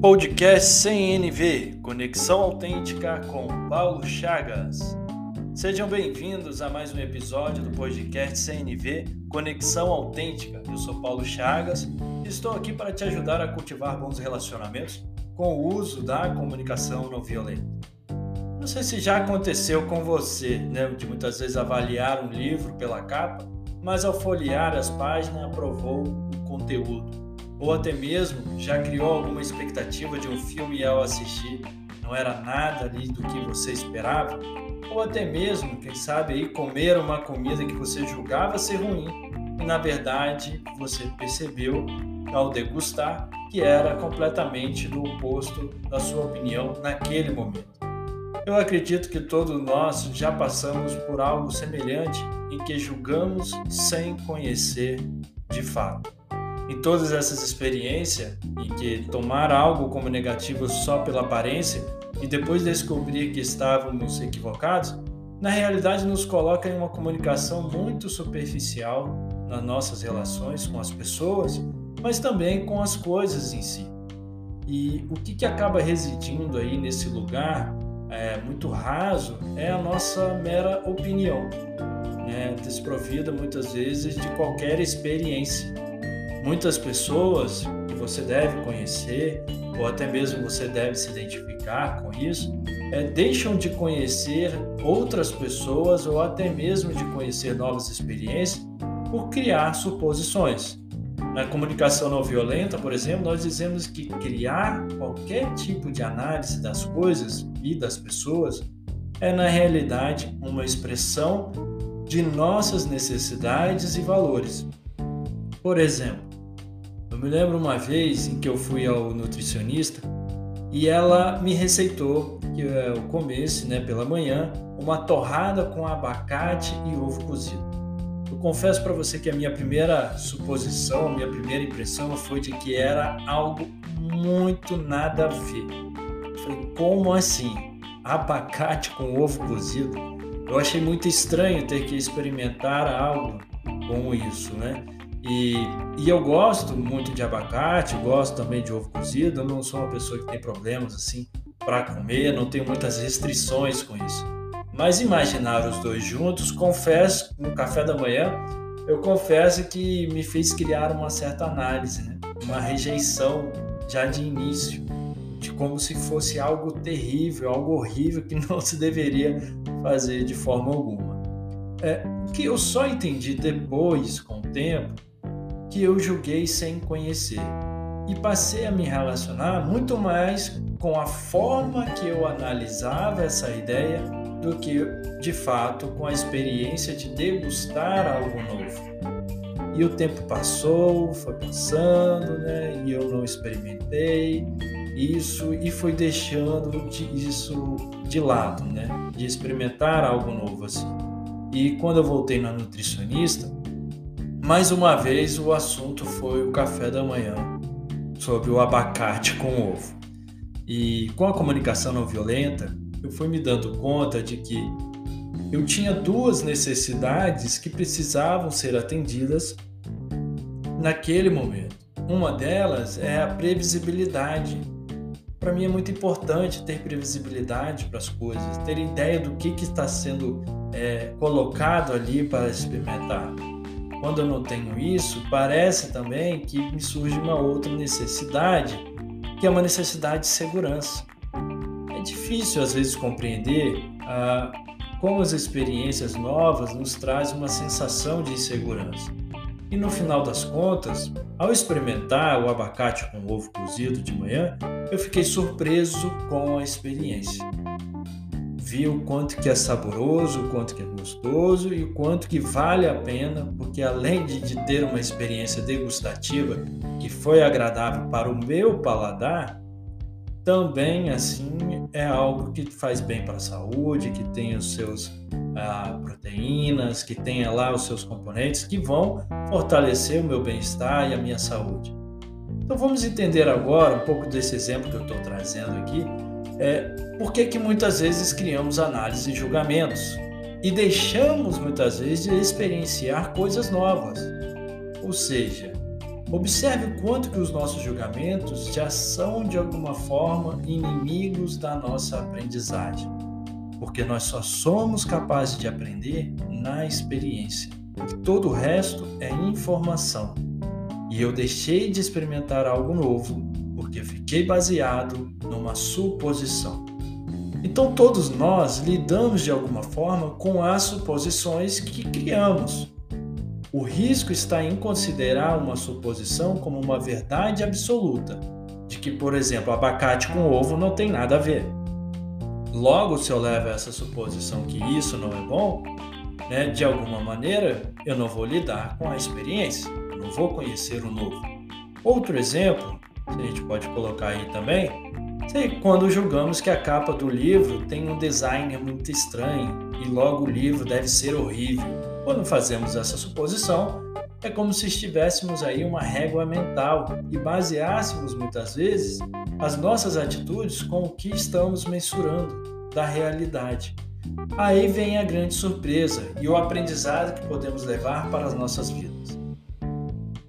Podcast CNV Conexão Autêntica com Paulo Chagas. Sejam bem-vindos a mais um episódio do podcast CNV Conexão Autêntica. Eu sou Paulo Chagas e estou aqui para te ajudar a cultivar bons relacionamentos com o uso da comunicação não violenta. Não sei se já aconteceu com você, né, de muitas vezes avaliar um livro pela capa, mas ao folhear as páginas aprovou o conteúdo ou até mesmo já criou alguma expectativa de um filme e ao assistir não era nada ali do que você esperava, ou até mesmo, quem sabe aí comer uma comida que você julgava ser ruim e na verdade você percebeu ao degustar que era completamente do oposto da sua opinião naquele momento. Eu acredito que todos nós já passamos por algo semelhante em que julgamos sem conhecer de fato. Em todas essas experiências, em que tomar algo como negativo só pela aparência e depois descobrir que estávamos equivocados, na realidade nos coloca em uma comunicação muito superficial nas nossas relações com as pessoas, mas também com as coisas em si. E o que, que acaba residindo aí nesse lugar é, muito raso é a nossa mera opinião, né, desprovida muitas vezes de qualquer experiência. Muitas pessoas que você deve conhecer, ou até mesmo você deve se identificar com isso, é, deixam de conhecer outras pessoas ou até mesmo de conhecer novas experiências por criar suposições. Na comunicação não violenta, por exemplo, nós dizemos que criar qualquer tipo de análise das coisas e das pessoas é, na realidade, uma expressão de nossas necessidades e valores. Por exemplo, me lembro uma vez em que eu fui ao nutricionista e ela me receitou que eu comesse, né, pela manhã, uma torrada com abacate e ovo cozido. Eu confesso para você que a minha primeira suposição, a minha primeira impressão foi de que era algo muito nada a ver. Eu falei, como assim? Abacate com ovo cozido? Eu achei muito estranho ter que experimentar algo como isso, né? E, e eu gosto muito de abacate, gosto também de ovo cozido. Eu não sou uma pessoa que tem problemas assim para comer, não tenho muitas restrições com isso. Mas imaginar os dois juntos, confesso, no café da manhã, eu confesso que me fez criar uma certa análise, né? uma rejeição já de início, de como se fosse algo terrível, algo horrível que não se deveria fazer de forma alguma. É, que eu só entendi depois, com o tempo, que eu julguei sem conhecer e passei a me relacionar muito mais com a forma que eu analisava essa ideia do que de fato com a experiência de degustar algo novo. E o tempo passou, foi passando, né? E eu não experimentei isso e fui deixando de, isso de lado, né? De experimentar algo novo assim. E quando eu voltei na nutricionista, mais uma vez o assunto foi o café da manhã, sobre o abacate com ovo. E com a comunicação não violenta, eu fui me dando conta de que eu tinha duas necessidades que precisavam ser atendidas naquele momento. Uma delas é a previsibilidade. Para mim é muito importante ter previsibilidade para as coisas, ter ideia do que, que está sendo é, colocado ali para experimentar. Quando eu não tenho isso, parece também que me surge uma outra necessidade, que é uma necessidade de segurança. É difícil às vezes compreender ah, como as experiências novas nos trazem uma sensação de insegurança. E no final das contas, ao experimentar o abacate com ovo cozido de manhã, eu fiquei surpreso com a experiência vi o quanto que é saboroso, o quanto que é gostoso e o quanto que vale a pena, porque além de, de ter uma experiência degustativa que foi agradável para o meu paladar, também assim é algo que faz bem para a saúde, que tem os seus ah, proteínas, que tenha lá os seus componentes que vão fortalecer o meu bem-estar e a minha saúde. Então vamos entender agora um pouco desse exemplo que eu estou trazendo aqui é, por que, que muitas vezes criamos análises e julgamentos e deixamos muitas vezes de experienciar coisas novas. Ou seja, Observe o quanto que os nossos julgamentos já são de alguma forma inimigos da nossa aprendizagem, porque nós só somos capazes de aprender na experiência. Todo o resto é informação. E eu deixei de experimentar algo novo porque fiquei baseado numa suposição. Então, todos nós lidamos de alguma forma com as suposições que criamos. O risco está em considerar uma suposição como uma verdade absoluta, de que, por exemplo, abacate com ovo não tem nada a ver. Logo, se eu levo essa suposição que isso não é bom, né, de alguma maneira eu não vou lidar com a experiência, não vou conhecer o novo. Outro exemplo, a gente pode colocar aí também, quando julgamos que a capa do livro tem um design muito estranho e logo o livro deve ser horrível. Quando fazemos essa suposição, é como se estivéssemos aí uma régua mental e baseássemos muitas vezes as nossas atitudes com o que estamos mensurando da realidade. Aí vem a grande surpresa e o aprendizado que podemos levar para as nossas vidas.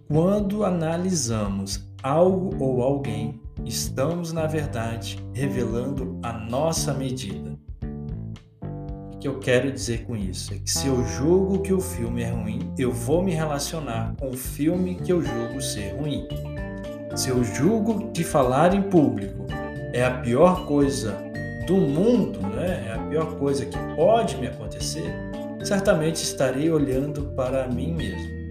Quando analisamos algo ou alguém, estamos, na verdade, revelando a nossa medida. O que eu quero dizer com isso é que se eu julgo que o filme é ruim, eu vou me relacionar com o filme que eu julgo ser ruim. Se eu julgo que falar em público é a pior coisa do mundo, né? é a pior coisa que pode me acontecer, certamente estarei olhando para mim mesmo.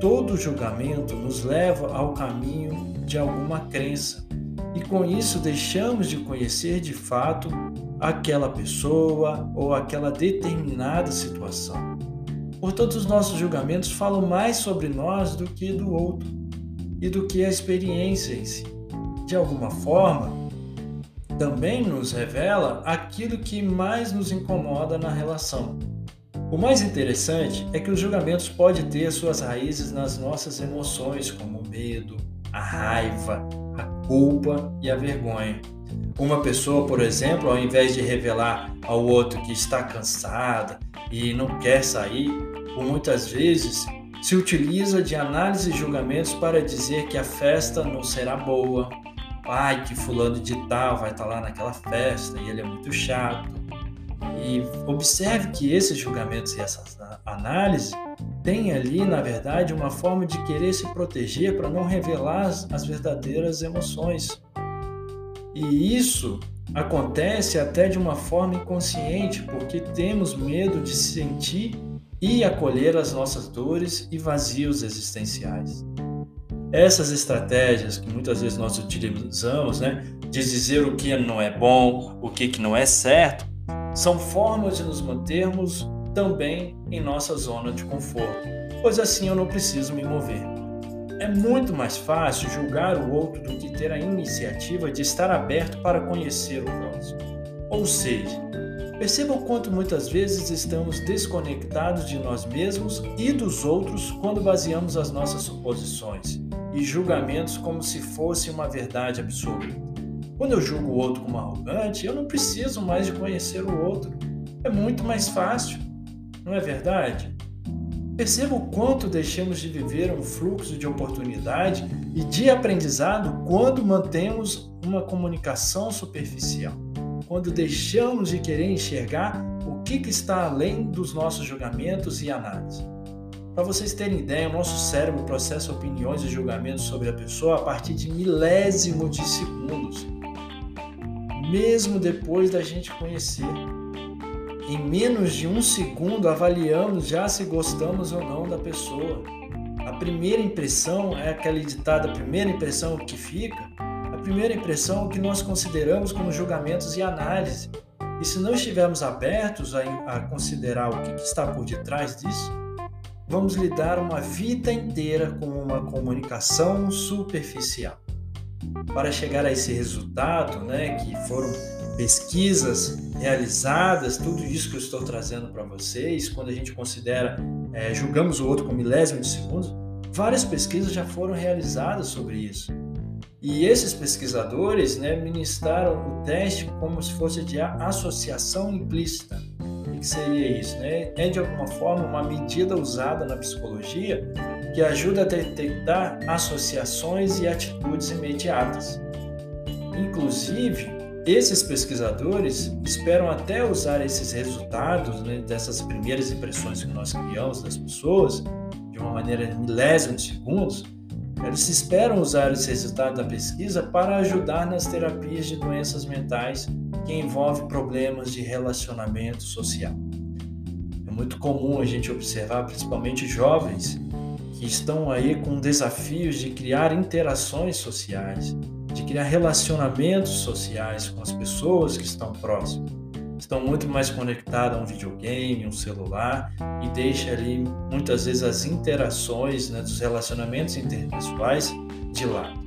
Todo julgamento nos leva ao caminho de alguma crença e com isso deixamos de conhecer de fato aquela pessoa ou aquela determinada situação. Portanto, os nossos julgamentos falam mais sobre nós do que do outro e do que a experiência em si. De alguma forma, também nos revela aquilo que mais nos incomoda na relação o mais interessante é que os julgamentos podem ter suas raízes nas nossas emoções, como medo, a raiva, a culpa e a vergonha. Uma pessoa, por exemplo, ao invés de revelar ao outro que está cansada e não quer sair, muitas vezes se utiliza de análise e julgamentos para dizer que a festa não será boa, ai que fulano de tal vai estar lá naquela festa e ele é muito chato, e observe que esses julgamentos e essa análise têm ali, na verdade, uma forma de querer se proteger para não revelar as verdadeiras emoções. E isso acontece até de uma forma inconsciente, porque temos medo de sentir e acolher as nossas dores e vazios existenciais. Essas estratégias que muitas vezes nós utilizamos, né, de dizer o que não é bom, o que não é certo, são formas de nos mantermos também em nossa zona de conforto, pois assim eu não preciso me mover. É muito mais fácil julgar o outro do que ter a iniciativa de estar aberto para conhecer o próximo. Ou seja, perceba o quanto muitas vezes estamos desconectados de nós mesmos e dos outros quando baseamos as nossas suposições e julgamentos como se fosse uma verdade absoluta. Quando eu julgo o outro como arrogante, eu não preciso mais de conhecer o outro. É muito mais fácil, não é verdade? Perceba o quanto deixamos de viver um fluxo de oportunidade e de aprendizado quando mantemos uma comunicação superficial, quando deixamos de querer enxergar o que, está além dos nossos julgamentos e análises. Para vocês terem ideia, o nosso cérebro processa opiniões e julgamentos sobre a pessoa a partir de milésimos de segundos mesmo depois da gente conhecer. Em menos de um segundo avaliamos já se gostamos ou não da pessoa. A primeira impressão é aquela ditada primeira impressão que fica, a primeira impressão que nós consideramos como julgamentos e análise. E se não estivermos abertos a, a considerar o que, que está por detrás disso, vamos lidar uma vida inteira com uma comunicação superficial para chegar a esse resultado, né, que foram pesquisas realizadas, tudo isso que eu estou trazendo para vocês, quando a gente considera, é, julgamos o outro com milésimo de segundos, várias pesquisas já foram realizadas sobre isso. E esses pesquisadores né, ministraram o teste como se fosse de associação implícita. O que seria isso? Né? É de alguma forma uma medida usada na psicologia que ajuda a detectar associações e atitudes imediatas. Inclusive, esses pesquisadores esperam até usar esses resultados, né, dessas primeiras impressões que nós criamos das pessoas, de uma maneira milésima de segundos, eles esperam usar esse resultado da pesquisa para ajudar nas terapias de doenças mentais que envolvem problemas de relacionamento social. É muito comum a gente observar, principalmente jovens, que estão aí com desafios de criar interações sociais, de criar relacionamentos sociais com as pessoas que estão próximas. Estão muito mais conectados a um videogame, um celular e deixa ali muitas vezes as interações né, dos relacionamentos interpessoais de lado.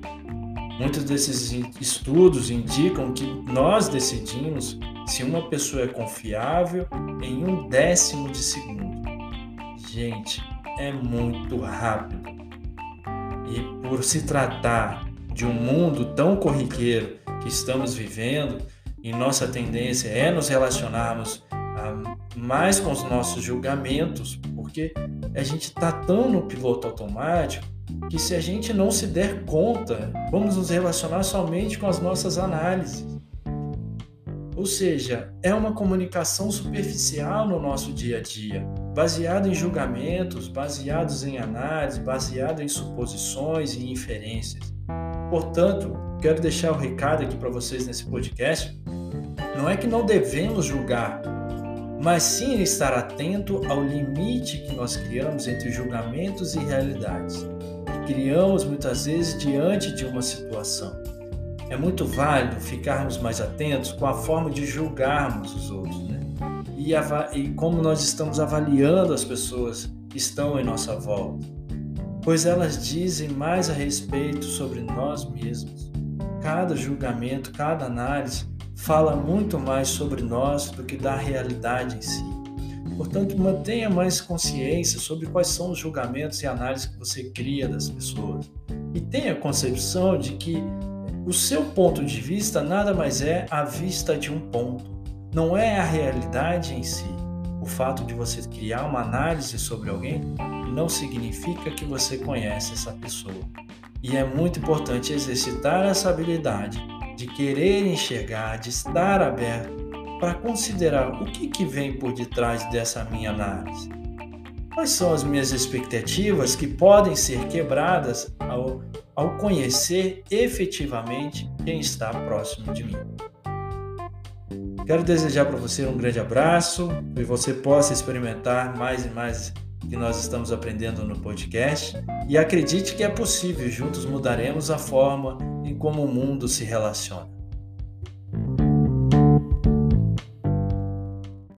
Muitos desses estudos indicam que nós decidimos se uma pessoa é confiável em um décimo de segundo. Gente, é muito rápido. E por se tratar de um mundo tão corriqueiro que estamos vivendo, e nossa tendência é nos relacionarmos ah, mais com os nossos julgamentos, porque a gente está tão no piloto automático que se a gente não se der conta, vamos nos relacionar somente com as nossas análises. Ou seja, é uma comunicação superficial no nosso dia a dia, baseada em julgamentos, baseados em análise, baseado em suposições e inferências. Portanto, quero deixar o recado aqui para vocês nesse podcast. Não é que não devemos julgar, mas sim estar atento ao limite que nós criamos entre julgamentos e realidades. criamos muitas vezes diante de uma situação. É muito válido ficarmos mais atentos com a forma de julgarmos os outros, né? E, e como nós estamos avaliando as pessoas que estão em nossa volta pois elas dizem mais a respeito sobre nós mesmos. Cada julgamento, cada análise fala muito mais sobre nós do que da realidade em si. Portanto, mantenha mais consciência sobre quais são os julgamentos e análises que você cria das pessoas. E tenha a concepção de que o seu ponto de vista nada mais é a vista de um ponto, não é a realidade em si. O fato de você criar uma análise sobre alguém não significa que você conhece essa pessoa. E é muito importante exercitar essa habilidade de querer enxergar, de estar aberto para considerar o que, que vem por detrás dessa minha análise. Quais são as minhas expectativas que podem ser quebradas ao, ao conhecer efetivamente quem está próximo de mim? Quero desejar para você um grande abraço e você possa experimentar mais e mais que nós estamos aprendendo no podcast e acredite que é possível, juntos mudaremos a forma em como o mundo se relaciona.